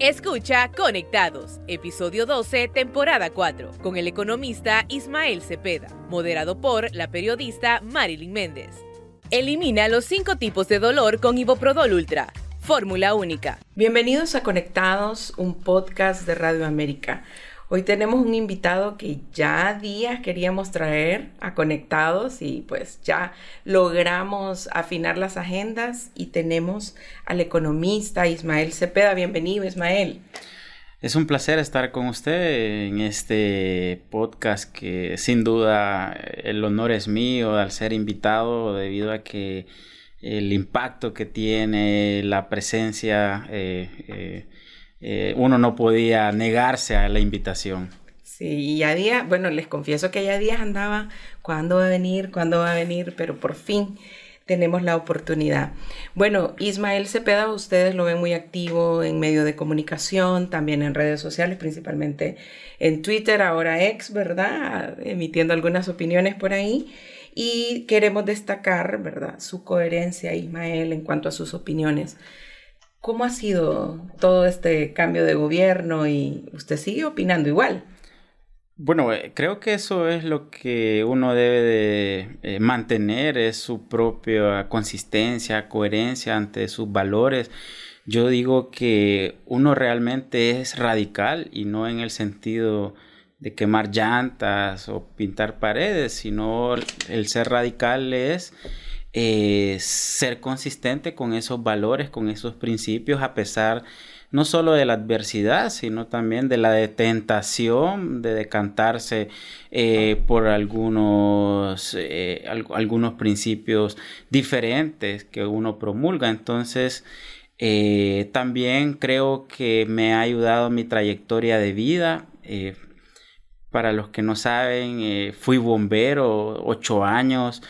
Escucha Conectados, episodio 12, temporada 4, con el economista Ismael Cepeda, moderado por la periodista Marilyn Méndez. Elimina los cinco tipos de dolor con Iboprodol Ultra. Fórmula única. Bienvenidos a Conectados, un podcast de Radio América. Hoy tenemos un invitado que ya días queríamos traer a Conectados y pues ya logramos afinar las agendas y tenemos al economista Ismael Cepeda. Bienvenido Ismael. Es un placer estar con usted en este podcast que sin duda el honor es mío al ser invitado debido a que el impacto que tiene la presencia eh, eh, eh, uno no podía negarse a la invitación. Sí, y a día, bueno, les confieso que ya días andaba, ¿cuándo va a venir? ¿Cuándo va a venir? Pero por fin tenemos la oportunidad. Bueno, Ismael Cepeda, ustedes lo ven muy activo en medio de comunicación, también en redes sociales, principalmente en Twitter, ahora ex, ¿verdad? Emitiendo algunas opiniones por ahí. Y queremos destacar, ¿verdad? Su coherencia, Ismael, en cuanto a sus opiniones. ¿Cómo ha sido todo este cambio de gobierno y usted sigue opinando igual? Bueno, eh, creo que eso es lo que uno debe de eh, mantener, es su propia consistencia, coherencia ante sus valores. Yo digo que uno realmente es radical y no en el sentido de quemar llantas o pintar paredes, sino el ser radical es eh, ser consistente con esos valores, con esos principios, a pesar no solo de la adversidad, sino también de la tentación de decantarse eh, por algunos, eh, algunos principios diferentes que uno promulga. Entonces, también creo que me ha ayudado mi trayectoria de vida. para los que no saben, fui bombero ocho años.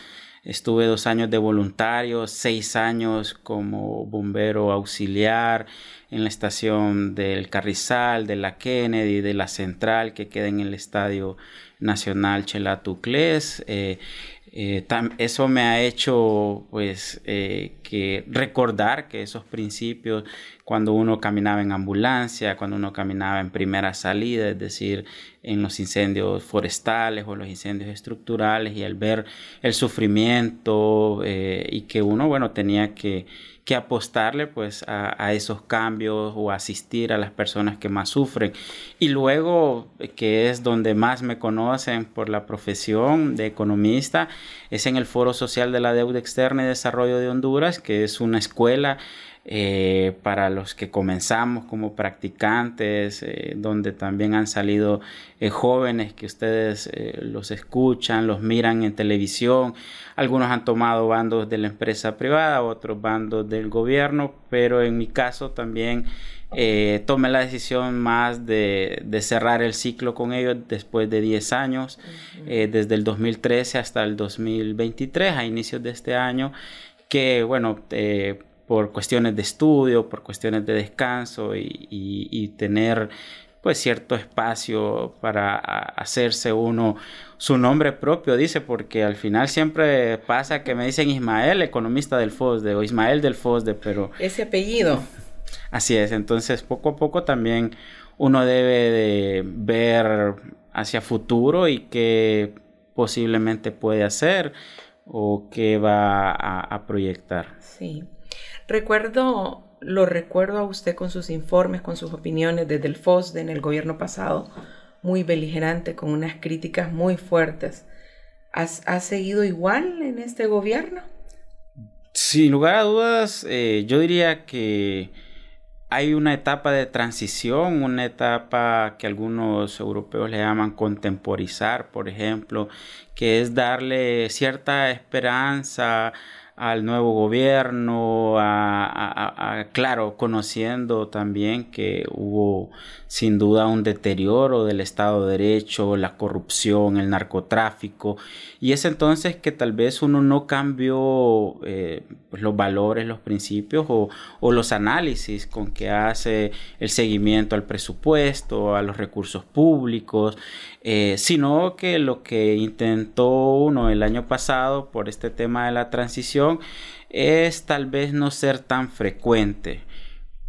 Estuve dos años de voluntario, seis años como bombero auxiliar en la estación del Carrizal, de la Kennedy, de la Central que queda en el Estadio Nacional Chelatucles. Eh, eh, eso me ha hecho pues eh, que recordar que esos principios cuando uno caminaba en ambulancia, cuando uno caminaba en primera salida, es decir, en los incendios forestales o los incendios estructurales y al ver el sufrimiento eh, y que uno, bueno, tenía que, que apostarle pues a, esos cambios o asistir a las personas que más sufren. Y luego, que es donde más me conocen por la profesión de economista, es en el Foro Social de la Deuda Externa y Desarrollo de Honduras, que es una escuela eh, para los que comenzamos como practicantes, eh, donde también han salido eh, jóvenes que ustedes los escuchan, los miran en televisión. Algunos han tomado bandos de la empresa privada, otros bandos del gobierno, pero en mi caso también tomé la decisión más de, cerrar el ciclo con ellos después de 10 años, desde el 2013 hasta el 2023, a inicios de este año, que bueno, por cuestiones de estudio, por cuestiones de descanso y, tener pues cierto espacio para hacerse uno su nombre propio, dice, porque al final siempre pasa que me dicen Ismael, economista del FOSDE, o Ismael del FOSDE, pero... Ese apellido. Así es, entonces poco a poco también uno debe de ver hacia futuro y qué posiblemente puede hacer o qué va a, a proyectar. Sí. Recuerdo, lo recuerdo a usted con sus informes, con sus opiniones desde el FOSDE en el gobierno pasado, muy beligerante, con unas críticas muy fuertes. ¿Has, seguido igual en este gobierno? Sin lugar a dudas, eh, yo diría que hay una etapa de transición, una etapa que algunos europeos le llaman contemporizar, por ejemplo, que es darle cierta esperanza al nuevo gobierno, a, claro, conociendo también que hubo sin duda un deterioro del Estado de Derecho, la corrupción, el narcotráfico, y es entonces que tal vez uno no cambió eh, los valores, los principios o, los análisis con que hace el seguimiento al presupuesto, a los recursos públicos, eh, sino que lo que intentó uno el año pasado por este tema de la transición es tal vez no ser tan frecuente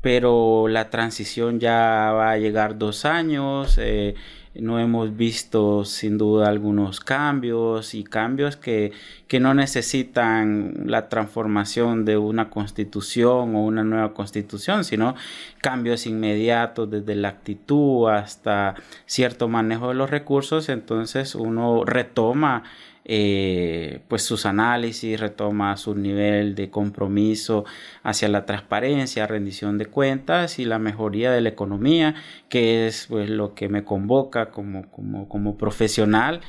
pero la transición ya va a llegar dos años. Eh, no hemos visto sin duda algunos cambios y cambios que, que, no necesitan la transformación de una constitución o una nueva constitución, sino cambios inmediatos desde la actitud hasta cierto manejo de los recursos. Entonces uno retoma eh, pues sus análisis, retoma su nivel de compromiso hacia la transparencia, rendición de cuentas y la mejoría de la economía, que es pues lo que me convoca como, como, profesional.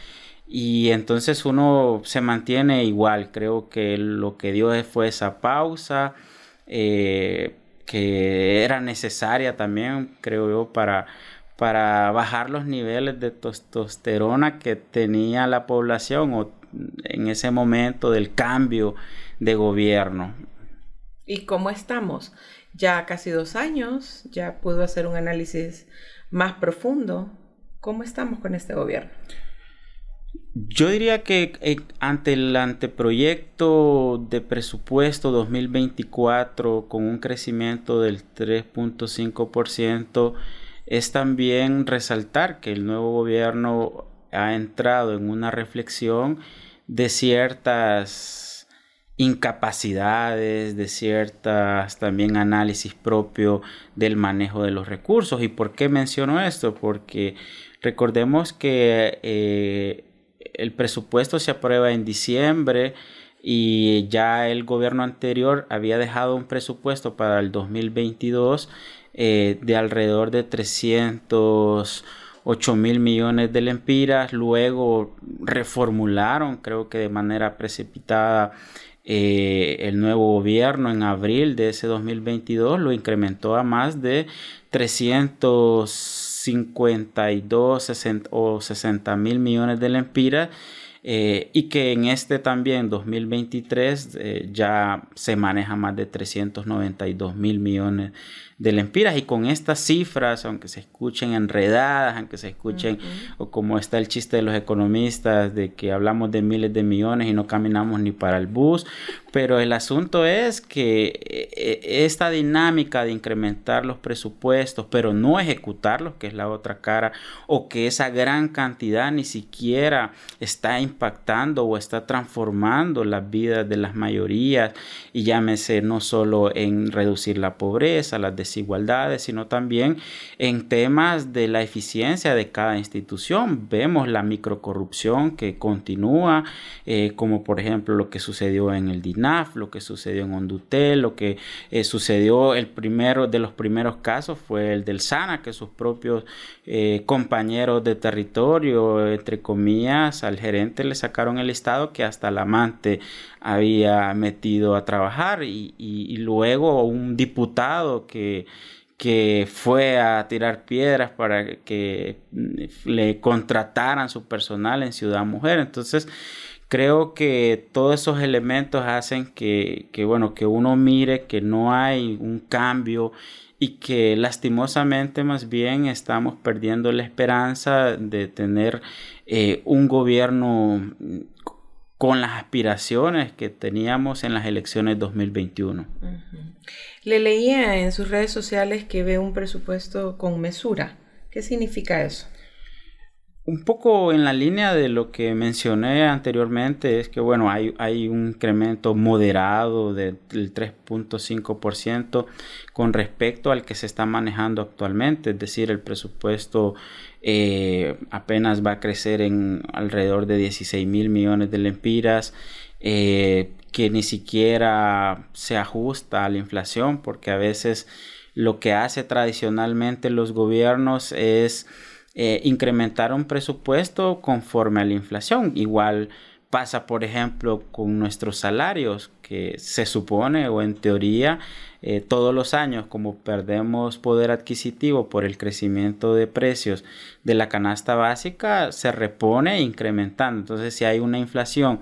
Y entonces uno se mantiene igual, creo que lo que dio fue esa pausa, eh, que era necesaria también, creo yo, para para bajar los niveles de testosterona que tenía la población en ese momento del cambio de gobierno. ¿Y cómo estamos? Ya casi dos años, ya pudo hacer un análisis más profundo. ¿Cómo estamos con este gobierno? Yo diría que eh, ante el anteproyecto de presupuesto 2024 con un crecimiento del 3.5%, es también resaltar que el nuevo gobierno ha entrado en una reflexión de ciertas incapacidades, de ciertas también análisis propio del manejo de los recursos. ¿Y por qué menciono esto? Porque recordemos que eh, el presupuesto se aprueba en diciembre y ya el gobierno anterior había dejado un presupuesto para el 2022 eh, de alrededor de 308 mil millones de lempiras. Luego reformularon, creo que de manera precipitada, eh, el nuevo gobierno en abril de ese 2022 lo incrementó a más de 352 o 60 mil millones de lempiras. Eh, y que en este también 2023 ya se maneja más de 392 mil millones de lempiras y con estas cifras, aunque se escuchen enredadas, aunque se escuchen, o como está el chiste de los economistas, de que hablamos de miles de millones y no caminamos ni para el bus, pero el asunto es que eh, eh, esta dinámica de incrementar los presupuestos, pero no ejecutarlos, que es la otra cara, o que esa gran cantidad ni siquiera está impactando o está transformando las vidas de las mayorías, y llámese no solo en reducir la pobreza, las desigualdades, sino también en temas de la eficiencia de cada institución. Vemos la microcorrupción que continúa, eh, como por ejemplo lo que sucedió en el DINAF, lo que sucedió en Hondutel, lo que eh, sucedió el primero de los primeros casos fue el del SANA, que sus propios eh, compañeros de territorio, entre comillas, al gerente le sacaron el estado que hasta el amante había metido a trabajar y, luego un diputado que que fue a tirar piedras para que le contrataran su personal en Ciudad Mujer. Entonces, creo que todos esos elementos hacen que, que, bueno, que uno mire que no hay un cambio y que lastimosamente más bien estamos perdiendo la esperanza de tener eh, un gobierno con las aspiraciones que teníamos en las elecciones 2021. Le leía en sus redes sociales que ve un presupuesto con mesura. ¿Qué significa eso? Un poco en la línea de lo que mencioné anteriormente es que bueno, hay, un incremento moderado del 3.5% con respecto al que se está manejando actualmente, es decir, el presupuesto eh, apenas va a crecer en alrededor de 16 mil millones de lempiras. Eh, que ni siquiera se ajusta a la inflación, porque a veces lo que hace tradicionalmente los gobiernos es eh, incrementar un presupuesto conforme a la inflación. Igual pasa, por ejemplo, con nuestros salarios, que se supone o en teoría eh, todos los años, como perdemos poder adquisitivo por el crecimiento de precios de la canasta básica, se repone incrementando. Entonces, si hay una inflación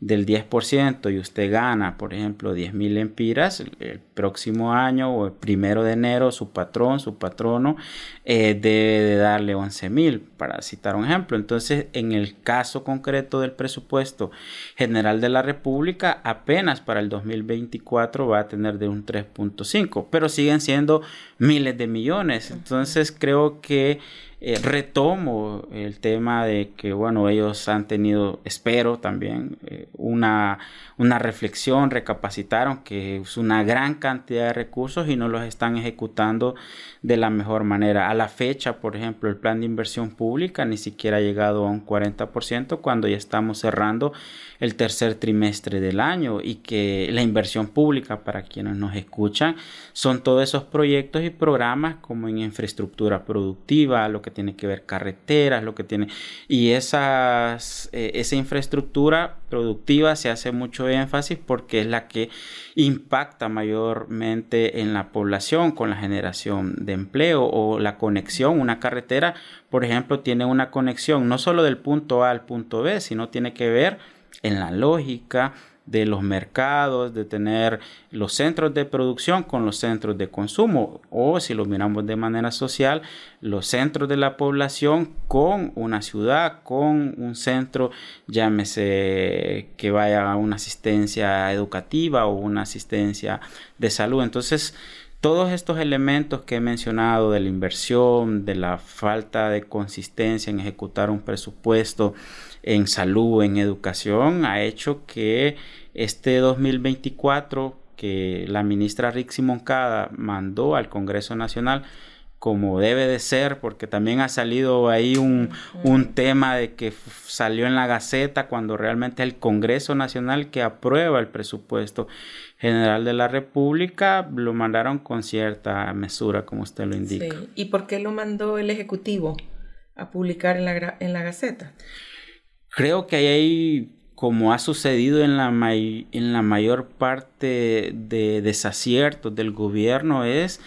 del 10% y usted gana, por ejemplo, 10 mil empiras, el próximo año o el primero de enero su patrón, su patrono, eh, debe de darle 11 mil, para citar un ejemplo. Entonces, en el caso concreto del presupuesto general de la República, apenas para el 2024 va a tener de un 3.5, pero siguen siendo miles de millones. Entonces, creo que eh, retomo el tema de que, bueno, ellos han tenido, espero también, eh, una, una reflexión, recapacitaron que es una gran cantidad de recursos y no los están ejecutando de la mejor manera. A la fecha, por ejemplo, el plan de inversión pública ni siquiera ha llegado a un 40% cuando ya estamos cerrando el tercer trimestre del año y que la inversión pública, para quienes nos escuchan, son todos esos proyectos y programas como en infraestructura productiva, lo que tiene que ver carreteras, lo que tiene... Y esas, eh, esa infraestructura productiva se hace mucho énfasis porque es la que impacta mayormente en la población con la generación de empleo o la conexión. Una carretera, por ejemplo, tiene una conexión no solo del punto A al punto B, sino tiene que ver en la lógica de los mercados, de tener los centros de producción con los centros de consumo o si lo miramos de manera social, los centros de la población con una ciudad, con un centro, llámese que vaya a una asistencia educativa o una asistencia de salud. Entonces, todos estos elementos que he mencionado de la inversión, de la falta de consistencia en ejecutar un presupuesto, en salud, en educación, ha hecho que este 2024 que la ministra Rixi Moncada mandó al Congreso Nacional como debe de ser, porque también ha salido ahí un, un, tema de que salió en la Gaceta cuando realmente el Congreso Nacional que aprueba el presupuesto general de la República, lo mandaron con cierta mesura, como usted lo indica. ¿Y por qué lo mandó el Ejecutivo a publicar en la, en la Gaceta? Creo que hay, como ha sucedido en la, mayor parte de desaciertos del gobierno, es,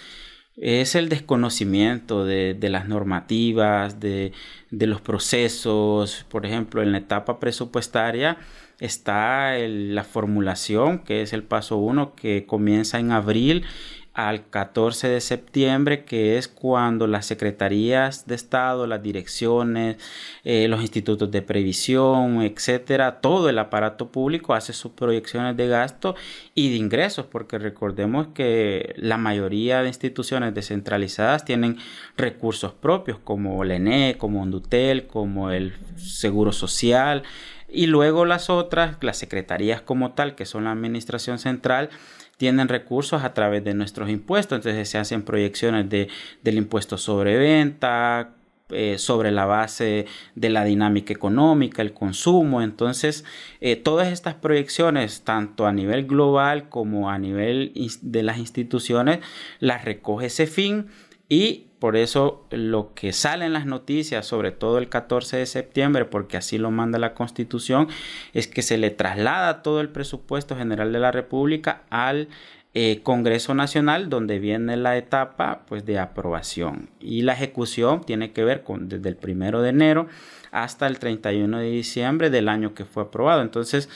es el desconocimiento de, las normativas, de, los procesos. Por ejemplo, en la etapa presupuestaria está la formulación, que es el paso uno, que comienza en abril al 14 de septiembre, que es cuando las secretarías de Estado, las direcciones, eh, los institutos de previsión, etcétera, todo el aparato público hace sus proyecciones de gasto y de ingresos, porque recordemos que la mayoría de instituciones descentralizadas tienen recursos propios, como el ENE, como Ondutel, como el Seguro Social, y luego las otras, las secretarías como tal, que son la administración central, tienen recursos a través de nuestros impuestos. Entonces se hacen proyecciones de, del impuesto sobre venta, eh, sobre la base de la dinámica económica, el consumo. Entonces, eh, todas estas proyecciones, tanto a nivel global como a nivel de las instituciones, las recoge ese fin y por eso lo que sale en las noticias, sobre todo el 14 de septiembre, porque así lo manda la Constitución, es que se le traslada todo el presupuesto general de la República al eh, Congreso Nacional, donde viene la etapa pues, de aprobación. Y la ejecución tiene que ver con desde el primero de enero hasta el 31 de diciembre del año que fue aprobado. Entonces,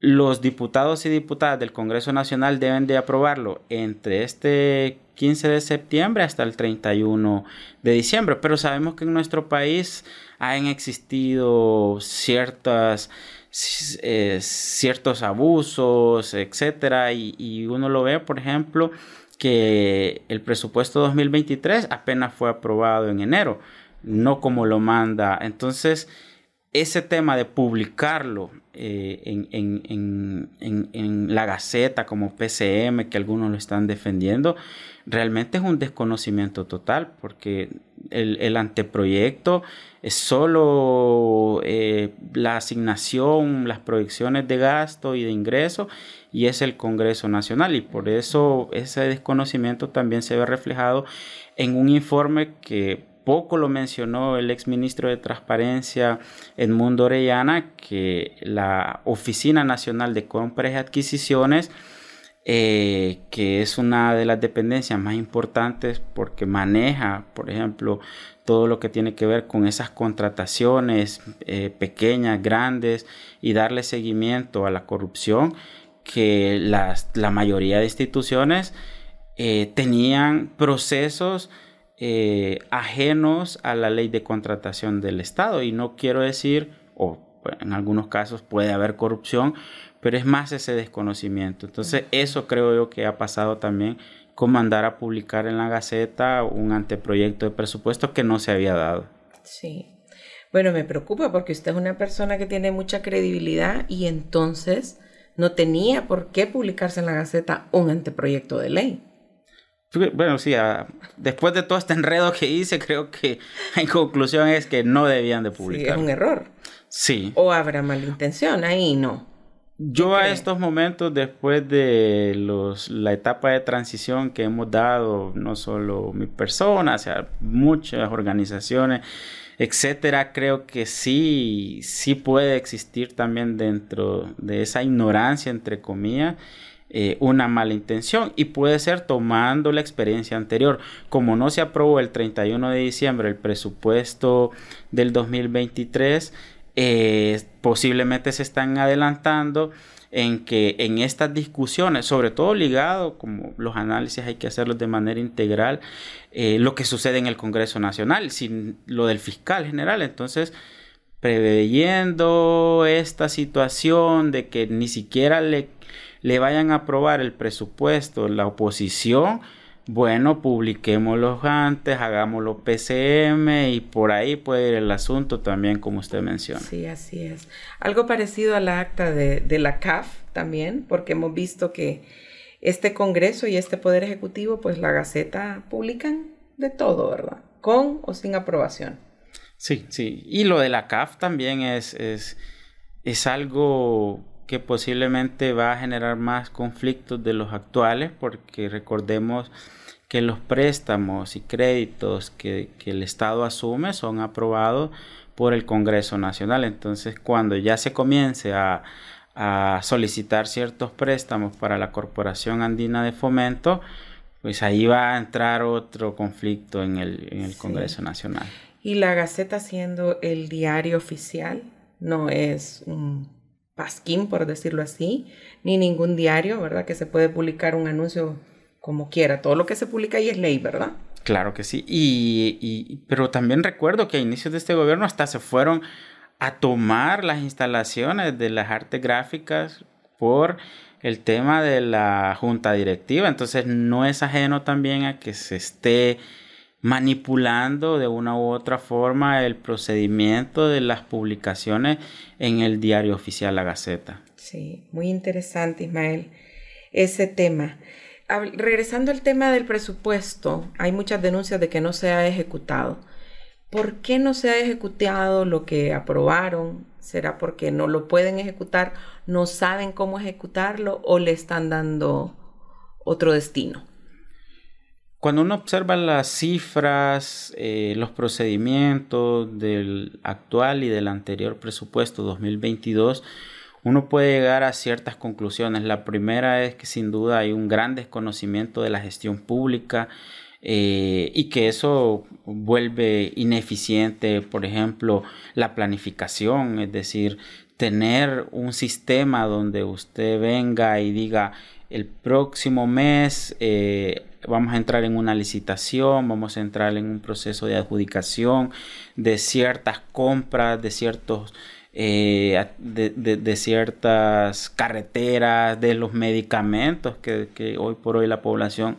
los diputados y diputadas del Congreso Nacional deben de aprobarlo entre este 15 de septiembre hasta el 31 de diciembre. Pero sabemos que en nuestro país han existido ciertas, eh, ciertos abusos, etcétera, y, y uno lo ve, por ejemplo, que el presupuesto 2023 apenas fue aprobado en enero, no como lo manda. Entonces, ese tema de publicarlo eh, en, la Gaceta como PCM, que algunos lo están defendiendo, realmente es un desconocimiento total, porque el, anteproyecto es solo eh, la asignación, las proyecciones de gasto y de ingreso, y es el Congreso Nacional, y por eso ese desconocimiento también se ve reflejado en un informe que poco lo mencionó el exministro de Transparencia Edmundo Orellana, que la Oficina Nacional de Compras y Adquisiciones eh, que es una de las dependencias más importantes porque maneja, por ejemplo, todo lo que tiene que ver con esas contrataciones eh, pequeñas, grandes y darle seguimiento a la corrupción que las, la mayoría de instituciones eh, tenían procesos eh, ajenos a la ley de contratación del Estado. Y no quiero decir, o en algunos casos puede haber corrupción, pero es más ese desconocimiento. Entonces, eso creo yo que ha pasado también con mandar a publicar en la Gaceta un anteproyecto de presupuesto que no se había dado. Sí. Bueno, me preocupa porque usted es una persona que tiene mucha credibilidad y entonces no tenía por qué publicarse en la Gaceta un anteproyecto de ley. Bueno, sí, ah, después de todo este enredo que hice, creo que en conclusión es que no debían de publicar. Sí, es un error. Sí. O habrá malintención ahí, no. Yo a estos momentos, después de los, la etapa de transición que hemos dado, no solo mi persona, o sea, muchas organizaciones, etcétera, creo que sí, sí puede existir también dentro de esa ignorancia, entre comillas, eh, una mala intención y puede ser tomando la experiencia anterior. Como no se aprobó el 31 de diciembre el presupuesto del 2023, eh, posiblemente se están adelantando en que en estas discusiones, sobre todo ligado, como los análisis hay que hacerlos de manera integral, eh, lo que sucede en el Congreso Nacional, sin lo del fiscal general. Entonces, preveyendo esta situación de que ni siquiera le, le vayan a aprobar el presupuesto la oposición, bueno, publiquémoslo antes, hagámoslo PCM y por ahí puede ir el asunto también, como usted menciona. Sí, así es. Algo parecido a la acta de, de la CAF también, porque hemos visto que este Congreso y este Poder Ejecutivo, pues la Gaceta publican de todo, ¿verdad? Con o sin aprobación. Sí, sí. Y lo de la CAF también es, es, es algo que posiblemente va a generar más conflictos de los actuales, porque recordemos que los préstamos y créditos que, el Estado asume son aprobados por el Congreso Nacional. Entonces, cuando ya se comience a, solicitar ciertos préstamos para la Corporación Andina de Fomento, pues ahí va a entrar otro conflicto en el, Congreso Nacional. Y la Gaceta siendo el diario oficial, no es un pasquín, por decirlo así, ni ningún diario, ¿verdad? Que se puede publicar un anuncio como quiera. Todo lo que se publica ahí es ley, ¿verdad? Claro que sí. Y, pero también recuerdo que a inicios de este gobierno hasta se fueron a tomar las instalaciones de las artes gráficas por el tema de la junta directiva. Entonces no es ajeno también a que se esté manipulando de una u otra forma el procedimiento de las publicaciones en el diario oficial La Gaceta. Sí, muy interesante Ismael ese tema regresando al tema del presupuesto, hay muchas denuncias de que no se ha ejecutado. ¿Por qué no se ha ejecutado lo que aprobaron? ¿Será porque no lo pueden ejecutar, no saben cómo ejecutarlo o le están dando otro destino? Cuando uno observa las cifras, eh, los procedimientos del actual y del anterior presupuesto 2022, uno puede llegar a ciertas conclusiones. La primera es que sin duda hay un gran desconocimiento de la gestión pública eh, y que eso vuelve ineficiente, por ejemplo, la planificación, es decir, tener un sistema donde usted venga y diga el próximo mes eh, vamos a entrar en una licitación, vamos a entrar en un proceso de adjudicación de ciertas compras, de ciertos eh, de, ciertas carreteras, de los medicamentos que, hoy por hoy la población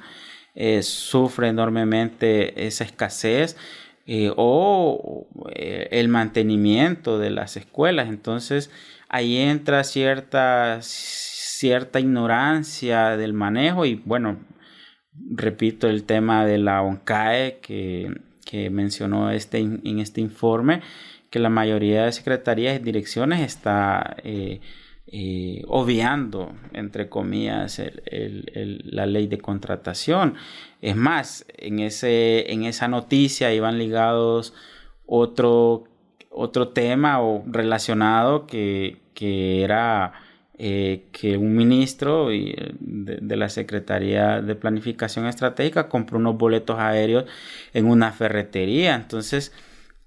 eh, sufre enormemente esa escasez. Eh, o el mantenimiento de las escuelas. Entonces ahí entra cierta, cierta ignorancia del manejo y bueno, repito el tema de la ONCAE que, mencionó este, en este informe que la mayoría de secretarías y direcciones está eh, eh, obviando, entre comillas, la ley de contratación. Es más, en, ese, en esa noticia iban ligados otro, otro tema o relacionado que, era eh, que un ministro de, de, la Secretaría de Planificación Estratégica compró unos boletos aéreos en una ferretería. Entonces,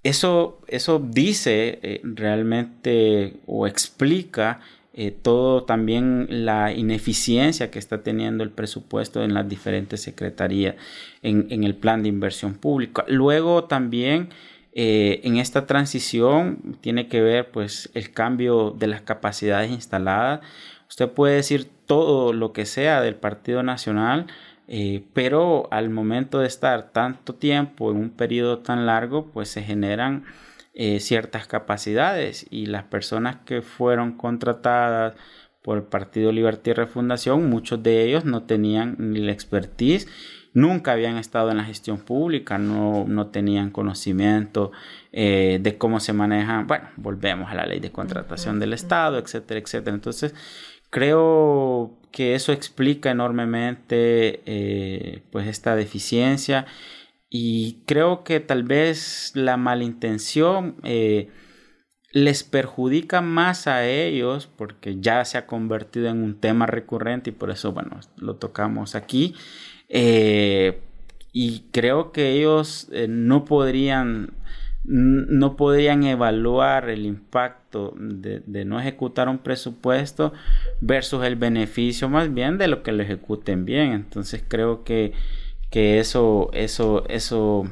eso, eso dice eh, realmente o explica eh, todo también la ineficiencia que está teniendo el presupuesto en las diferentes secretarías en, el plan de inversión pública. Luego también eh, en esta transición tiene que ver pues el cambio de las capacidades instaladas. Usted puede decir todo lo que sea del Partido Nacional, eh, pero al momento de estar tanto tiempo en un periodo tan largo, pues se generan eh, ciertas capacidades y las personas que fueron contratadas por el Partido Libertad y Refundación, muchos de ellos no tenían ni la expertise, nunca habían estado en la gestión pública, no, no tenían conocimiento eh, de cómo se manejan, bueno, volvemos a la ley de contratación del Estado, etcétera, etcétera. Entonces, creo que eso explica enormemente eh, pues esta deficiencia y creo que tal vez la malintención eh, les perjudica más a ellos porque ya se ha convertido en un tema recurrente y por eso bueno lo tocamos aquí eh, y creo que ellos no podrían no podrían evaluar el impacto de, no ejecutar un presupuesto versus el beneficio más bien de lo que lo ejecuten bien. Entonces creo que, que eso, eso, eso,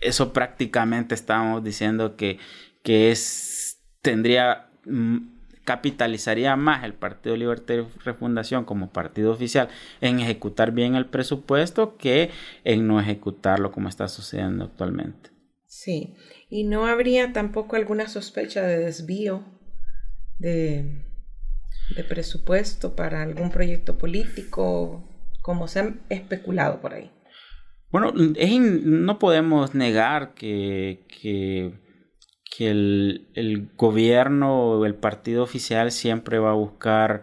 eso prácticamente estamos diciendo que, que es, tendría, mm, capitalizaría más el Partido Libertad y Refundación como partido oficial en ejecutar bien el presupuesto que en no ejecutarlo como está sucediendo actualmente. Sí, y no habría tampoco alguna sospecha de desvío de, presupuesto para algún proyecto político, como se ha especulado por ahí. Bueno, no podemos negar que, que, el, gobierno o el partido oficial siempre va a buscar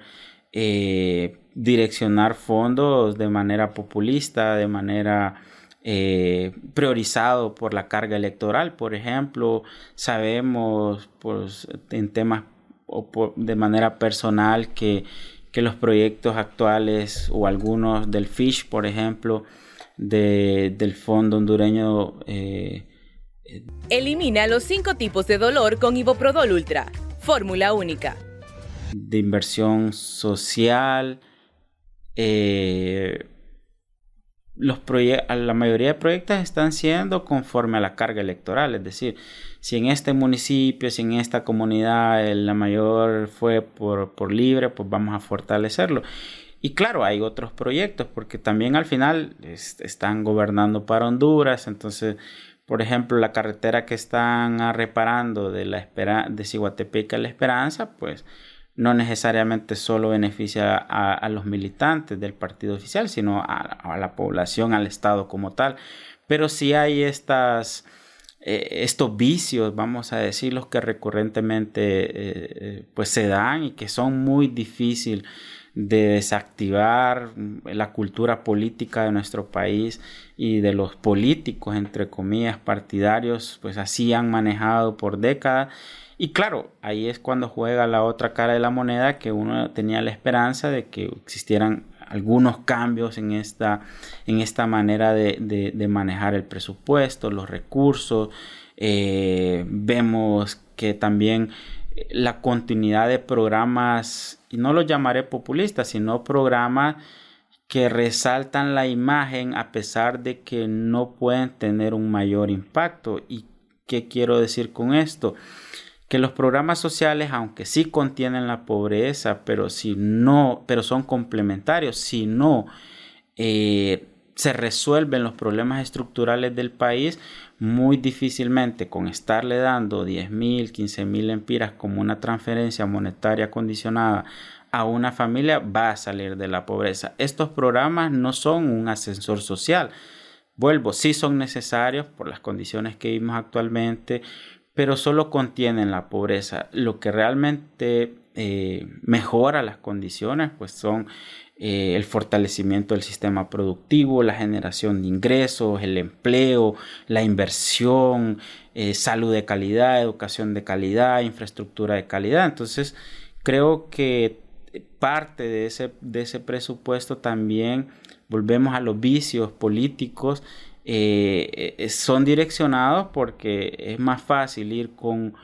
eh, direccionar fondos de manera populista, de manera eh, priorizado por la carga electoral. Por ejemplo, sabemos pues, en temas o de manera personal que, los proyectos actuales o algunos del FISH, por ejemplo, del Fondo Hondureño. Eh, Elimina los cinco tipos de dolor con Iboprodol Ultra. Fórmula única. De inversión social. Eh, los la mayoría de proyectos están siendo conforme a la carga electoral, es decir, si en este municipio, si en esta comunidad la mayor fue por, por libre, pues vamos a fortalecerlo. Y claro, hay otros proyectos, porque también al final están gobernando para Honduras, entonces, por ejemplo, la carretera que están reparando de la espera de a La Esperanza, pues no necesariamente solo beneficia a, los militantes del partido oficial, sino a, la población, al Estado como tal. Pero sí hay estas, eh, estos vicios, vamos a decir, los que recurrentemente eh, eh, pues se dan y que son muy difíciles de desactivar la cultura política de nuestro país y de los políticos, entre comillas, partidarios, pues así han manejado por décadas y claro, ahí es cuando juega la otra cara de la moneda que uno tenía la esperanza de que existieran algunos cambios en esta, en esta manera de, manejar el presupuesto, los recursos. Eh, vemos que también la continuidad de programas, y no los llamaré populistas, sino programas que resaltan la imagen a pesar de que no pueden tener un mayor impacto. ¿Y qué quiero decir con esto? que los programas sociales, aunque sí contienen la pobreza, pero si no, pero son complementarios, si no eh, se resuelven los problemas estructurales del país, muy difícilmente con estarle dando 10 mil, 15 mil empiras como una transferencia monetaria condicionada a una familia va a salir de la pobreza. Estos programas no son un ascensor social. Vuelvo, sí son necesarios por las condiciones que vivimos actualmente, pero solo contienen la pobreza. Lo que realmente eh, mejora las condiciones, pues son eh, el fortalecimiento del sistema productivo, la generación de ingresos, el empleo, la inversión, eh, salud de calidad, educación de calidad, infraestructura de calidad. Entonces, creo que parte de ese, de ese presupuesto también, volvemos a los vicios políticos, son direccionados porque es más fácil ir con,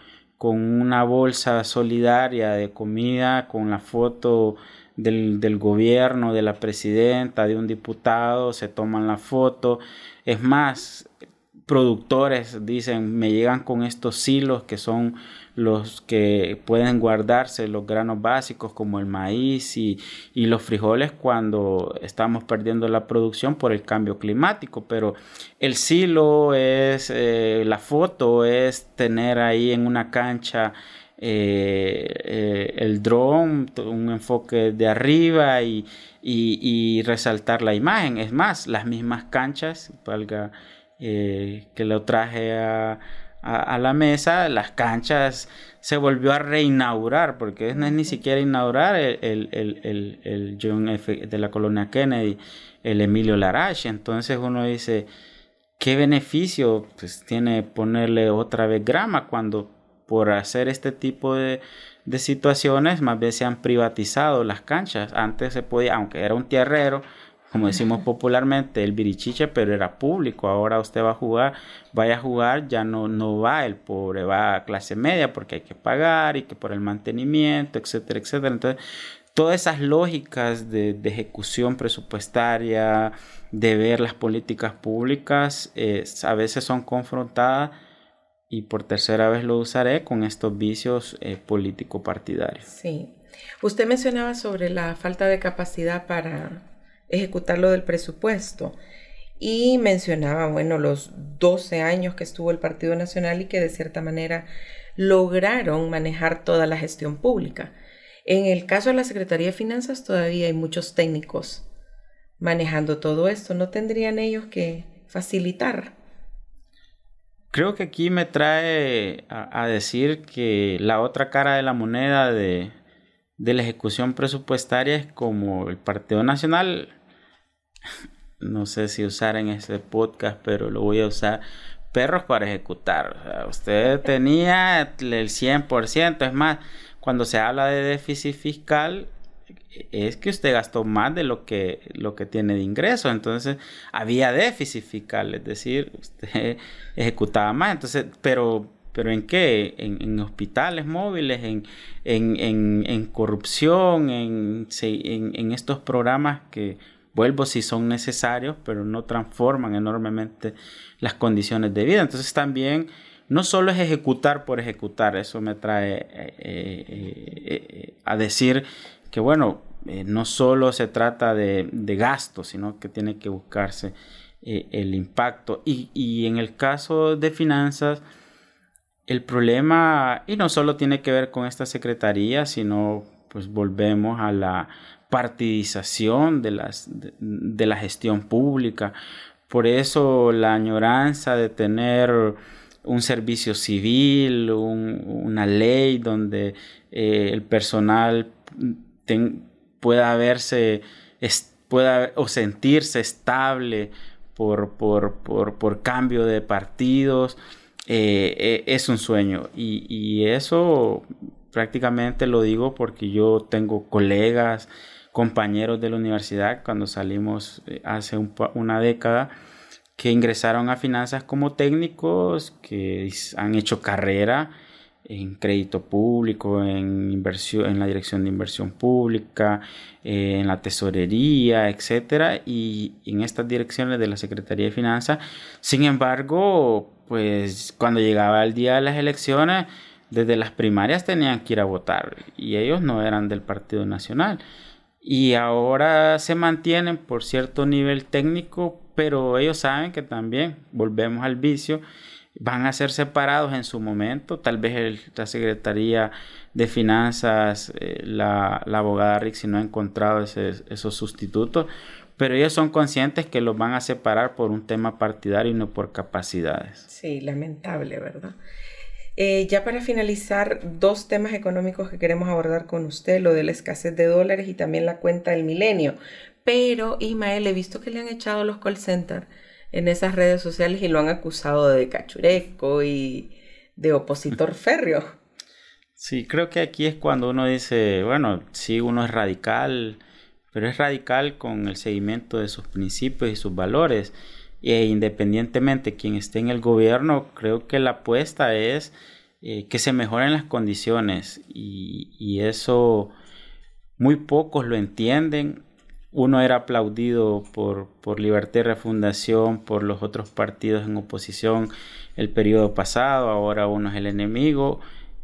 con una bolsa solidaria de comida, con la foto del, del, gobierno, de la presidenta, de un diputado, se toman la foto. Es más, productores dicen, me llegan con estos silos que son los que pueden guardarse los granos básicos como el maíz y, los frijoles cuando estamos perdiendo la producción por el cambio climático. Pero el silo es, eh, la foto es tener ahí en una cancha eh, eh, el dron, un enfoque de arriba y, y, resaltar la imagen. Es más, las mismas canchas, valga que lo traje a a, la mesa, las canchas se volvió a reinaugurar, porque no es ni siquiera inaugurar el, el, el, John F. de la colonia Kennedy, el Emilio Larache. Entonces uno dice, ¿qué beneficio pues, tiene ponerle otra vez grama cuando por hacer este tipo de, de situaciones más bien se han privatizado las canchas? Antes se podía, aunque era un tierrero, como decimos popularmente, el birichiche, pero era público. Ahora usted va a jugar, vaya a jugar, ya no, no va el pobre, va a clase media porque hay que pagar y que por el mantenimiento, etcétera, etcétera. Entonces, todas esas lógicas de, ejecución presupuestaria, de ver las políticas públicas, eh, a veces son confrontadas y por tercera vez lo usaré con estos vicios eh, político-partidarios. Sí. Usted mencionaba sobre la falta de capacidad para ejecutar lo del presupuesto. Y mencionaba, bueno, los 12 años que estuvo el Partido Nacional y que de cierta manera lograron manejar toda la gestión pública. En el caso de la Secretaría de Finanzas todavía hay muchos técnicos manejando todo esto. ¿No tendrían ellos que facilitar? Creo que aquí me trae a, decir que la otra cara de la moneda de, de la ejecución presupuestaria es como el Partido Nacional no sé si usar en este podcast, pero lo voy a usar. Perros para ejecutar. usted tenía el 100%. Es más, cuando se habla de déficit fiscal, es que usted gastó más de lo que, lo que tiene de ingreso. Entonces, había déficit fiscal. Es decir, usted ejecutaba más. Entonces, pero ¿Pero en qué? En, hospitales móviles, en, en, en corrupción, en, en, estos programas que vuelvo si son necesarios, pero no transforman enormemente las condiciones de vida. Entonces también no solo es ejecutar por ejecutar, eso me trae eh, eh, eh, a decir que bueno, no solo se trata de, de gasto, sino que tiene que buscarse el impacto. Y, y en el caso de finanzas, el problema, y no solo tiene que ver con esta secretaría, sino pues volvemos a la partidización de, las, de, la gestión pública. Por eso la añoranza de tener un servicio civil, una ley donde eh, el personal pueda verse pueda, o sentirse estable por, por, por, por cambio de partidos, eh, eh, es un sueño. Y, eso prácticamente lo digo porque yo tengo colegas compañeros de la universidad cuando salimos eh, hace una década que ingresaron a finanzas como técnicos, que han hecho carrera en crédito público, en inversión, en la dirección de inversión pública, eh, en la tesorería, etcétera, y en estas direcciones de la Secretaría de Finanzas. Sin embargo, pues cuando llegaba el día de las elecciones, desde las primarias tenían que ir a votar y ellos no eran del Partido Nacional y ahora se mantienen por cierto nivel técnico, pero ellos saben que también volvemos al vicio, van a ser separados en su momento, tal vez la Secretaría de Finanzas, eh, la, la, abogada Rixi no ha encontrado esos sustitutos, pero ellos son conscientes que los van a separar por un tema partidario y no por capacidades. Sí, lamentable, ¿verdad? Eh, ya para finalizar, dos temas económicos que queremos abordar con usted, lo de la escasez de dólares y también la cuenta del milenio. Pero, Ismael, he visto que le han echado los call centers en esas redes sociales y lo han acusado de cachureco y de opositor férreo. Sí, creo que aquí es cuando uno dice, bueno, sí, uno es radical, pero es radical con el seguimiento de sus principios y sus valores. E independientemente de quien esté en el gobierno, creo que la apuesta es eh, que se mejoren las condiciones y, y, eso muy pocos lo entienden. Uno era aplaudido por, por Libertad y Refundación, por los otros partidos en oposición el periodo pasado, ahora uno es el enemigo.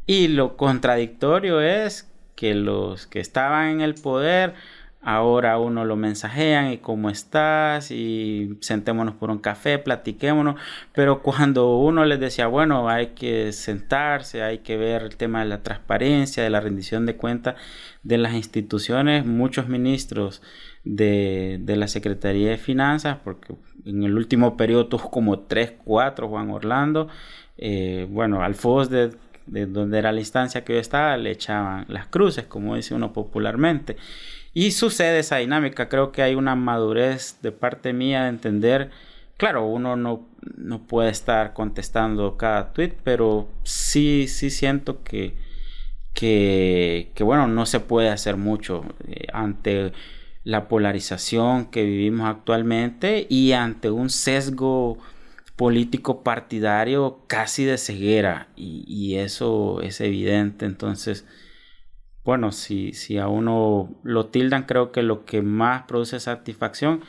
Y lo contradictorio es que los que estaban en el poder Ahora uno lo mensajean y cómo estás y sentémonos por un café, platiquémonos. Pero cuando uno les decía, bueno, hay que sentarse, hay que ver el tema de la transparencia, de la rendición de cuentas de las instituciones, muchos ministros de, la Secretaría de Finanzas, porque en el último periodo tuvo como tres, cuatro, Juan Orlando, eh, bueno, al FOS de, de donde era la instancia que yo estaba, le echaban las cruces, como dice uno popularmente. Y sucede esa dinámica, creo que hay una madurez de parte mía de entender, claro, uno no, no puede estar contestando cada tweet, pero sí, sí siento que, que, bueno, no se puede hacer mucho eh, ante la polarización que vivimos actualmente y ante un sesgo político partidario casi de ceguera. Y, y eso es evidente entonces bueno, si, si a uno lo tildan, creo que lo que más produce satisfacción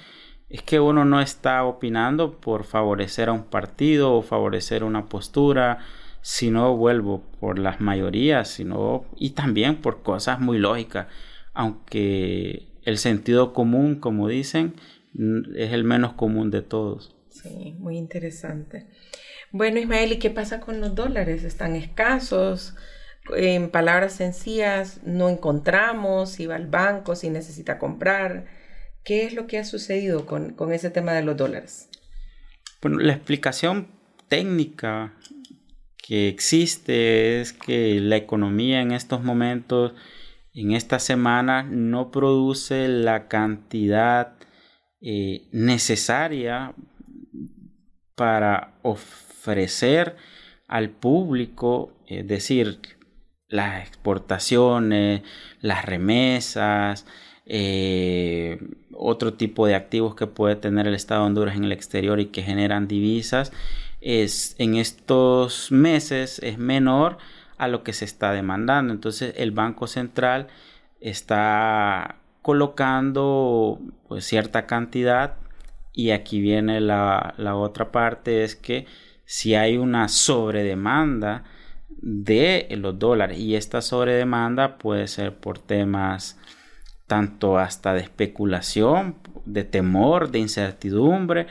es que uno no está opinando por favorecer a un partido o favorecer una postura, sino vuelvo por las mayorías, sino y también por cosas muy lógicas, aunque el sentido común, como dicen, es el menos común de todos. Sí, muy interesante. Bueno, Ismael, ¿y qué pasa con los dólares? ¿Están escasos? En palabras sencillas, no encontramos, si va al banco, si necesita comprar. ¿Qué es lo que ha sucedido con, ese tema de los dólares? Bueno, la explicación técnica que existe es que la economía en estos momentos, en esta semana, no produce la cantidad eh, necesaria para ofrecer al público, es decir, las exportaciones, las remesas, eh, otro tipo de activos que puede tener el Estado de Honduras en el exterior y que generan divisas, es, en estos meses es menor a lo que se está demandando. Entonces el Banco Central está colocando pues, cierta cantidad y aquí viene la, la otra parte, es que si hay una sobredemanda, de los dólares. Y esta sobredemanda puede ser por temas tanto hasta de especulación, de temor, de incertidumbre,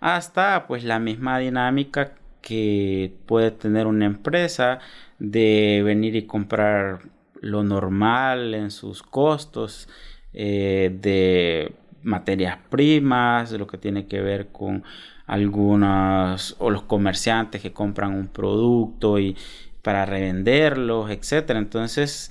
hasta pues la misma dinámica que puede tener una empresa de venir y comprar lo normal en sus costos eh, de materias primas, de lo que tiene que ver con algunas o los comerciantes que compran un producto y, para revenderlos, etcétera. Entonces,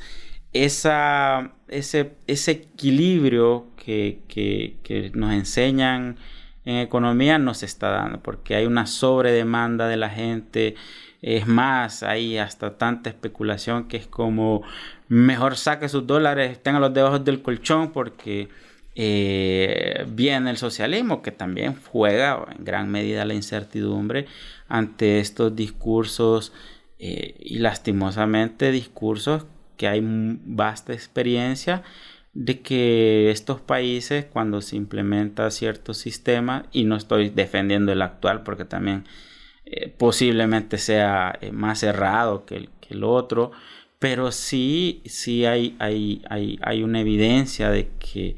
esa, ese, ese equilibrio que, que, nos enseñan en economía no se está dando porque hay una sobredemanda de la gente. Es más, hay hasta tanta especulación que es como mejor saque sus dólares, los debajo del colchón porque eh, viene el socialismo que también juega en gran medida la incertidumbre ante estos discursos eh, y lastimosamente discursos que hay vasta experiencia de que estos países cuando se implementa ciertos sistemas y no estoy defendiendo el actual porque también eh, posiblemente sea eh, más cerrado que el, otro pero sí sí hay, hay, hay, hay una evidencia de que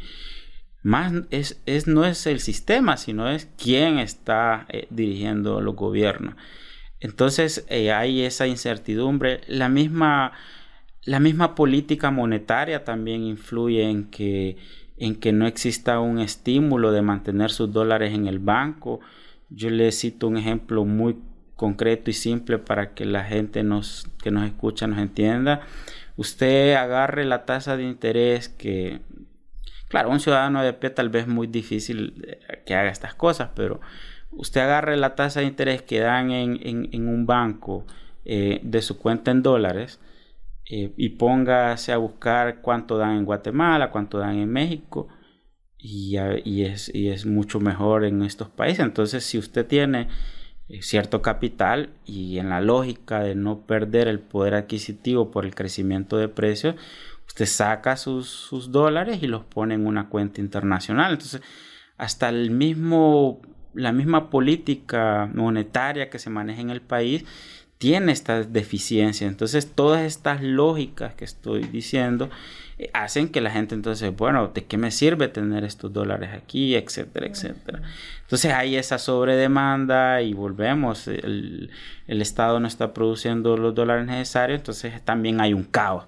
más es, es, no es el sistema sino es quién está dirigiendo los gobiernos entonces eh, hay esa incertidumbre. La misma, la misma política monetaria también influye en que, en que no exista un estímulo de mantener sus dólares en el banco. Yo le cito un ejemplo muy concreto y simple para que la gente nos, que nos escucha nos entienda. Usted agarre la tasa de interés que, claro, un ciudadano de pie tal vez muy difícil eh, que haga estas cosas, pero usted agarre la tasa de interés que dan en, un banco eh, de su cuenta en dólares eh, y póngase a buscar cuánto dan en Guatemala, cuánto dan en México y, es, y es mucho mejor en estos países. Entonces, si usted tiene eh, cierto capital y en la lógica de no perder el poder adquisitivo por el crecimiento de precios, usted saca sus, sus dólares y los pone en una cuenta internacional. Entonces, hasta el mismo, la misma política monetaria que se maneja en el país tiene estas deficiencias. Entonces, todas estas lógicas que estoy diciendo eh, hacen que la gente entonces, bueno, ¿de qué me sirve tener estos dólares aquí, etcétera, etcétera? Entonces hay esa sobredemanda y volvemos, el, Estado no está produciendo los dólares necesarios, entonces también hay un caos.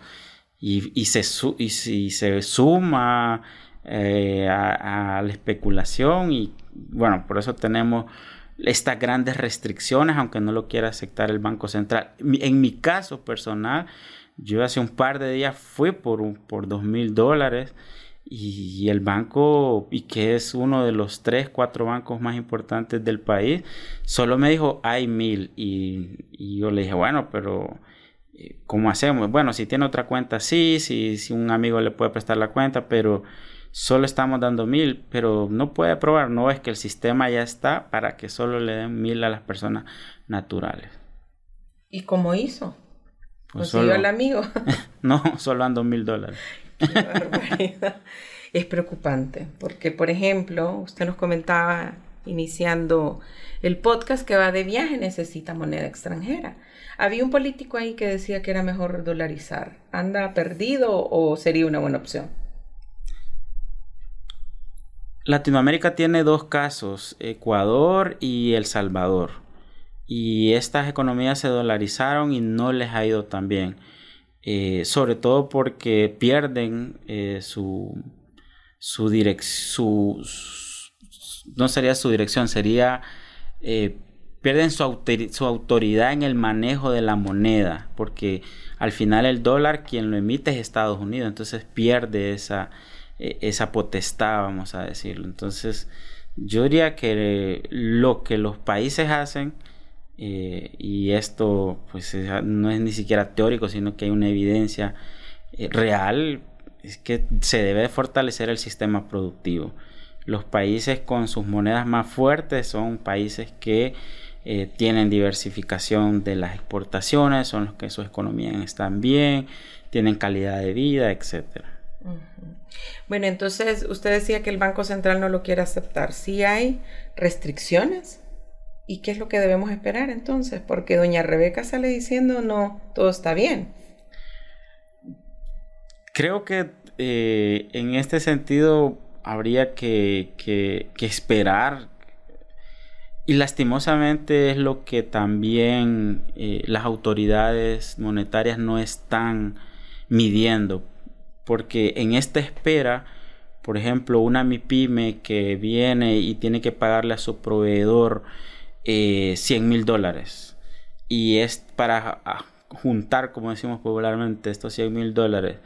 Y, y, se, y si se suma eh, a la especulación y bueno, por eso tenemos estas grandes restricciones, aunque no lo quiera aceptar el Banco Central. En mi caso personal, yo hace un par de días fui por, un, por dos mil dólares y, el banco, y que es uno de los tres, cuatro bancos más importantes del país, solo me dijo, hay mil. Y, y yo le dije, bueno, pero... Eh, ¿Cómo hacemos? Bueno, si tiene otra cuenta, sí, si, si un amigo le puede prestar la cuenta, pero solo estamos dando mil, pero no puede probar, no es que el sistema ya está para que solo le den mil a las personas naturales. ¿Y cómo hizo? Pues ¿Consiguió al amigo? no, solo ando mil dólares. es preocupante, porque por ejemplo, usted nos comentaba iniciando el podcast que va de viaje necesita moneda extranjera. Había un político ahí que decía que era mejor dolarizar. ¿Anda perdido o sería una buena opción? Latinoamérica tiene dos casos, Ecuador y El Salvador. Y estas economías se dolarizaron y no les ha ido tan bien. Eh, sobre todo porque pierden eh, su, su dirección, no sería su dirección, sería, eh, pierden su, su autoridad en el manejo de la moneda, porque al final el dólar quien lo emite es Estados Unidos, entonces pierde esa, e, esa potestad, vamos a decirlo. Entonces, yo diría que lo que los países hacen, eh, y esto pues no es ni siquiera teórico, sino que hay una evidencia eh, real, es que se debe fortalecer el sistema productivo. Los países con sus monedas más fuertes son países que eh, tienen diversificación de las exportaciones, son los que sus economías están bien, tienen calidad de vida, etcétera. Bueno, entonces usted decía que el Banco Central no lo quiere aceptar. ¿Sí hay restricciones? ¿Y qué es lo que debemos esperar entonces? Porque doña Rebeca sale diciendo no, todo está bien. Creo que eh, en este sentido habría que, que, esperar y lastimosamente es lo que también eh, las autoridades monetarias no están midiendo porque en esta espera, por ejemplo, una MIPYME que viene y tiene que pagarle a su proveedor eh, 100 mil dólares. Y es para juntar, como decimos popularmente, estos 100 mil dólares,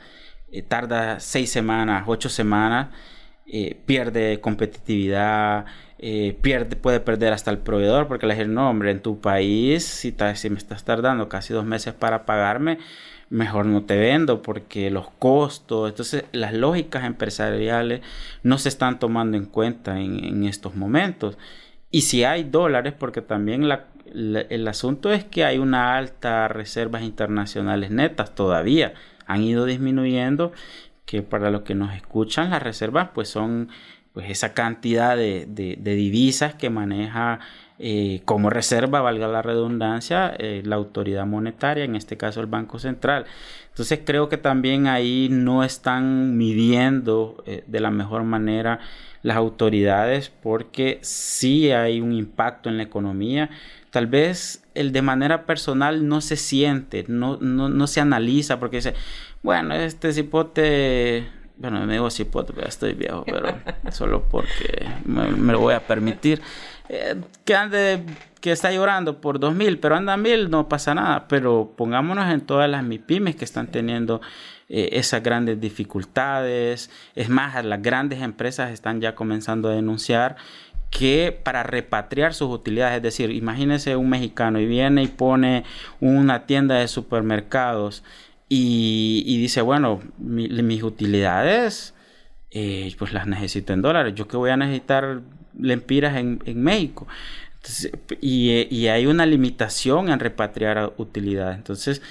eh, tarda 6 semanas, 8 semanas, eh, pierde competitividad, eh, pierde, puede perder hasta el proveedor porque le dicen, no, hombre, en tu país, si, si me estás tardando casi dos meses para pagarme, mejor no te vendo porque los costos, entonces las lógicas empresariales no se están tomando en cuenta en, estos momentos. Y si hay dólares, porque también el asunto es que hay una alta reservas internacionales netas todavía, han ido disminuyendo, que para los que nos escuchan las reservas pues son pues esa cantidad de, de divisas que maneja eh, como reserva, valga la redundancia, eh, la autoridad monetaria, en este caso el Banco Central. Entonces creo que también ahí no están midiendo eh, de la mejor manera las autoridades porque sí hay un impacto en la economía. Tal vez el de manera personal no se siente, no, no, no se analiza porque dice, bueno, este cipote bueno, me digo cipote, estoy viejo, pero solo porque me, lo voy a permitir. Eh, que ande, que está llorando por dos mil, pero anda mil, no pasa nada. Pero pongámonos en todas las MIPIMES que están teniendo eh, esas grandes dificultades. Es más, las grandes empresas están ya comenzando a denunciar que para repatriar sus utilidades, es decir, imagínese un mexicano y viene y pone una tienda de supermercados y, dice, bueno, mis utilidades, eh, pues las necesito en dólares. Yo que voy a necesitar lempiras en, en México. y, y, hay una limitación en repatriar utilidades. Entonces,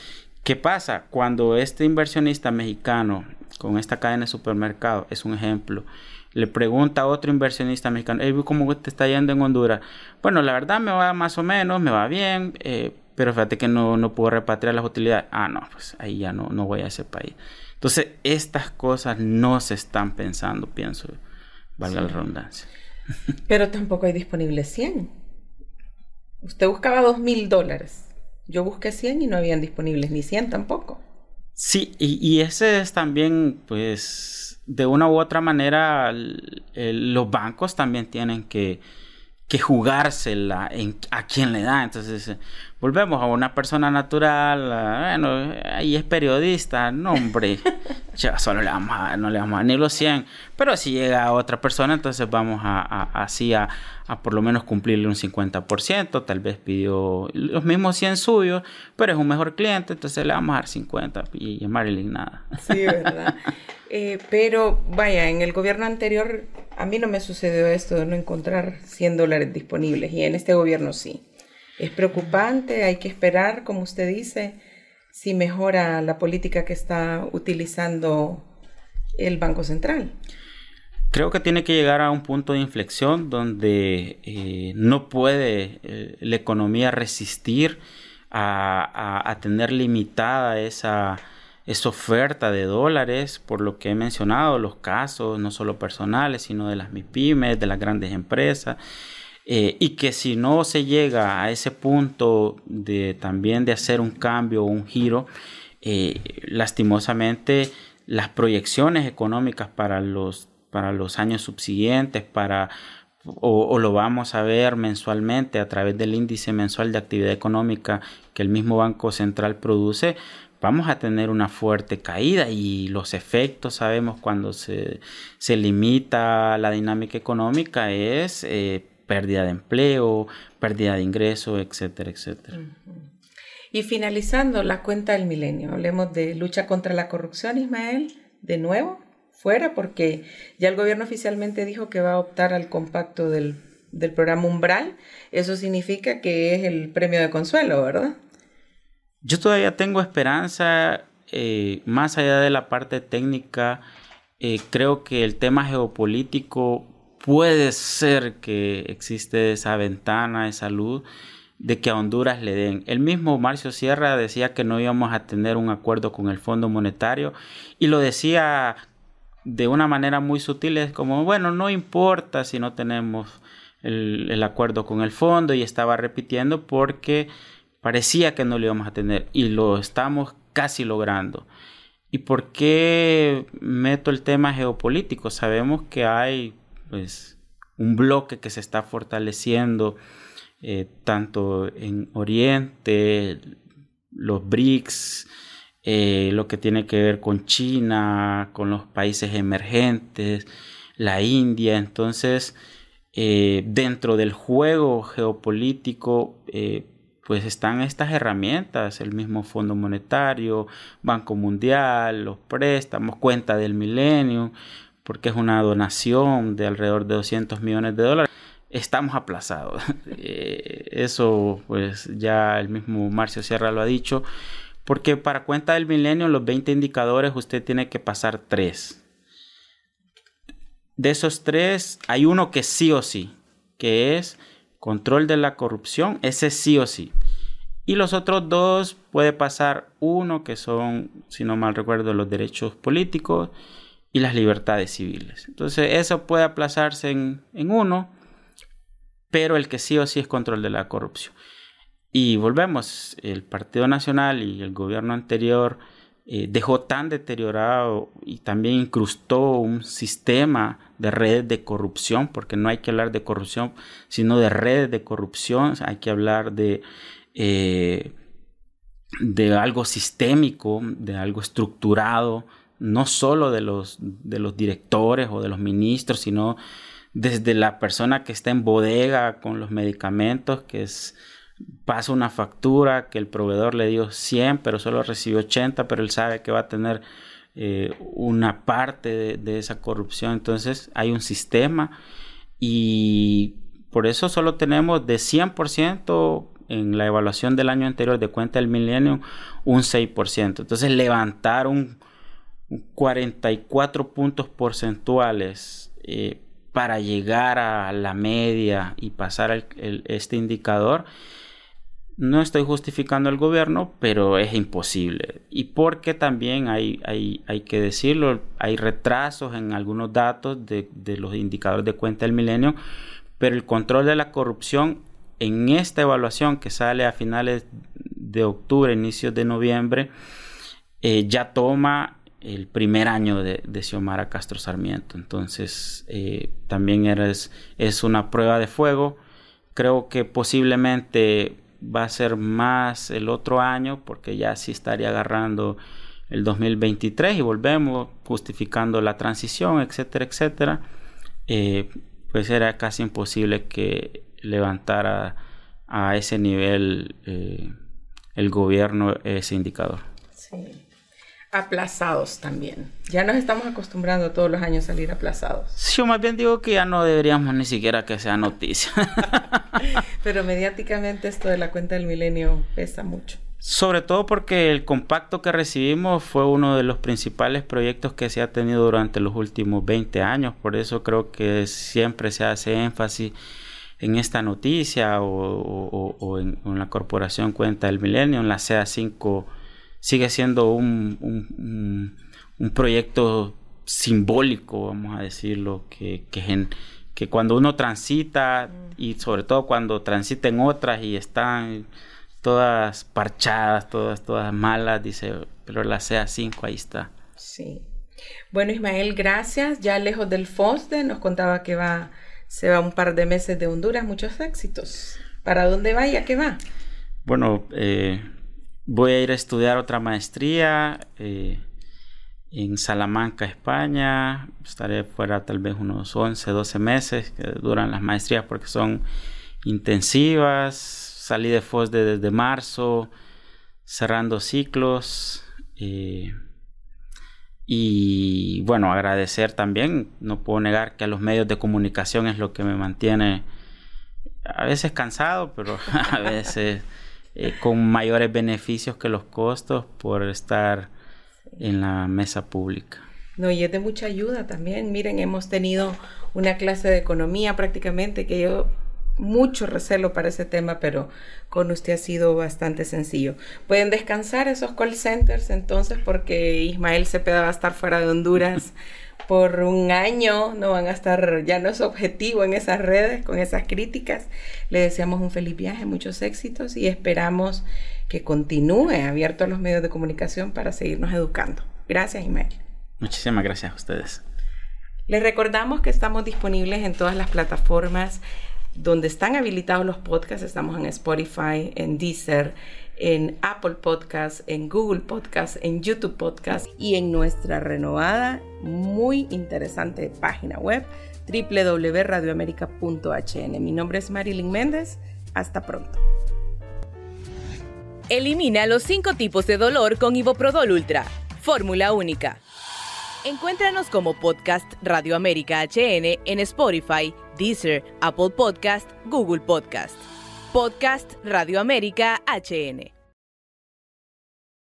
¿qué pasa? Cuando este inversionista mexicano con esta cadena de supermercado, es un ejemplo, le pregunta a otro inversionista mexicano, ¿cómo te está yendo en Honduras? Bueno, la verdad me va más o menos, me va bien, eh, pero fíjate que no, no puedo repatriar las utilidades. Ah, no, pues ahí ya no, no voy a ese país. Entonces, estas cosas no se están pensando, pienso, valga la redundancia. Pero tampoco hay disponibles 100. Usted buscaba 2 mil dólares. Yo busqué 100 y no habían disponibles ni 100 tampoco. Sí, y, y ese es también, pues, de una u otra manera, los bancos también tienen que, que jugársela en, a quien le da. Entonces, volvemos a una persona natural, bueno, ahí es periodista, no hombre, ya solo le vamos a, no le vamos a ni los 100, pero si llega a otra persona, entonces vamos a, así a, por lo menos cumplirle un 50%, tal vez pidió los mismos 100 suyos, pero es un mejor cliente, entonces le vamos a dar 50 y, a Marilyn nada. Sí, ¿verdad? Eh, pero vaya, en el gobierno anterior a mí no me sucedió esto de no encontrar 100 dólares disponibles y en este gobierno sí. Es preocupante, hay que esperar, como usted dice, si mejora la política que está utilizando el Banco Central. Creo que tiene que llegar a un punto de inflexión donde eh, no puede eh, la economía resistir a, tener limitada esa, esa oferta de dólares, por lo que he mencionado, los casos no solo personales, sino de las MIPIMES, de las grandes empresas. Eh, y que si no se llega a ese punto de también de hacer un cambio o un giro, eh, lastimosamente las proyecciones económicas para los, para los años subsiguientes, para, o, lo vamos a ver mensualmente a través del índice mensual de actividad económica que el mismo Banco Central produce, vamos a tener una fuerte caída y los efectos sabemos cuando se, se limita la dinámica económica es eh, pérdida de empleo, pérdida de ingreso, etcétera, etcétera. Y finalizando la cuenta del milenio, hablemos de lucha contra la corrupción, Ismael, de nuevo, fuera, porque ya el gobierno oficialmente dijo que va a optar al compacto del, programa Umbral. Eso significa que es el premio de consuelo, ¿verdad? Yo todavía tengo esperanza, eh, más allá de la parte técnica, eh, creo que el tema geopolítico puede ser que existe esa ventana, esa luz de que a Honduras le den. El mismo Marcio Sierra decía que no íbamos a tener un acuerdo con el Fondo Monetario y lo decía de una manera muy sutil, es como, bueno, no importa si no tenemos el, acuerdo con el fondo y estaba repitiendo porque parecía que no lo íbamos a tener y lo estamos casi logrando. ¿Y por qué meto el tema geopolítico? Sabemos que hay pues, un bloque que se está fortaleciendo eh, tanto en Oriente, los BRICS, eh, lo que tiene que ver con China, con los países emergentes, la India. Entonces, eh, dentro del juego geopolítico, pues están estas herramientas, el mismo Fondo Monetario, Banco Mundial, los préstamos, cuenta del milenio, porque es una donación de alrededor de 200 millones de dólares, estamos aplazados. Eh, eso pues ya el mismo Marcio Sierra lo ha dicho, porque para cuenta del milenio los 20 indicadores usted tiene que pasar tres. De esos tres hay uno que sí o sí, que es control de la corrupción, ese sí o sí. Y los otros dos puede pasar uno que son, si no mal recuerdo, los derechos políticos y las libertades civiles. Entonces eso puede aplazarse en, uno, pero el que sí o sí es control de la corrupción. Y volvemos, el Partido Nacional y el gobierno anterior eh, dejó tan deteriorado y también incrustó un sistema de redes de corrupción, porque no hay que hablar de corrupción, sino de redes de corrupción, hay que hablar de, eh, de algo sistémico, de algo estructurado, no solo de los, de los directores o de los ministros, sino desde la persona que está en bodega con los medicamentos, que pasa una factura que el proveedor le dio 100, pero solo recibió 80, pero él sabe que va a tener eh, una parte de, esa corrupción. Entonces hay un sistema y por eso solo tenemos de 100% en la evaluación del año anterior de cuenta del milenio un 6%. Entonces levantar un, 44 puntos porcentuales eh, para llegar a la media y pasar este indicador no estoy justificando al gobierno, pero es imposible. Y porque también hay, hay, hay que decirlo, hay retrasos en algunos datos de, los indicadores de cuenta del milenio, pero el control de la corrupción en esta evaluación que sale a finales de octubre, inicios de noviembre, eh, ya toma el primer año de, de Xiomara Castro Sarmiento. Entonces, eh, también es una prueba de fuego. Creo que posiblemente va a ser más el otro año porque ya sí estaría agarrando el 2023 y volvemos justificando la transición, etcétera, etcétera. Eh, pues era casi imposible que levantara a ese nivel eh, el gobierno ese indicador. Sí aplazados también. Ya nos estamos acostumbrando todos los años a salir aplazados. Yo más bien digo que ya no deberíamos ni siquiera que sea noticia. Pero mediáticamente esto de la cuenta del milenio pesa mucho. Sobre todo porque el compacto que recibimos fue uno de los principales proyectos que se ha tenido durante los últimos 20 años. Por eso creo que siempre se hace énfasis en esta noticia o, en, la corporación Cuenta del Milenio, en la CA5 sigue siendo un, un, proyecto simbólico, vamos a decirlo, que, que, que, cuando uno transita y sobre todo cuando transita en otras y están todas parchadas, todas, todas malas, dice, pero la CA5 ahí está. Sí. Bueno, Ismael, gracias. Ya lejos del FOSDE nos contaba que va, se va un par de meses de Honduras, muchos éxitos. ¿Para dónde va y a qué va? Bueno, eh, Voy a ir a estudiar otra maestría eh, en Salamanca, España. Estaré fuera tal vez unos 11, 12 meses que duran las maestrías porque son intensivas. Salí de FOSDE desde marzo, cerrando ciclos. Eh, y bueno, agradecer también, no puedo negar que a los medios de comunicación es lo que me mantiene a veces cansado, pero a veces eh, con mayores beneficios que los costos por estar en la mesa pública. No, y es de mucha ayuda también. Miren, hemos tenido una clase de economía prácticamente que yo mucho recelo para ese tema, pero con usted ha sido bastante sencillo. Pueden descansar esos call centers entonces porque Ismael Cepeda va a estar fuera de Honduras por un año, no van a estar, ya no es objetivo en esas redes con esas críticas. Le deseamos un feliz viaje, muchos éxitos y esperamos que continúe abierto a los medios de comunicación para seguirnos educando. Gracias, Ismael. Muchísimas gracias a ustedes. Les recordamos que estamos disponibles en todas las plataformas donde están habilitados los podcasts. Estamos en Spotify, en Deezer, en Apple Podcasts, en Google Podcasts, en YouTube Podcasts y en nuestra renovada, muy interesante página web www.radioamerica.hn. Mi nombre es Marilyn Méndez. Hasta pronto. Elimina los cinco tipos de dolor con Iboprodol Ultra. Fórmula única. Encuéntranos como podcast Radio América HN en Spotify, Deezer, Apple Podcast, Google Podcast. Podcast Radio América HN.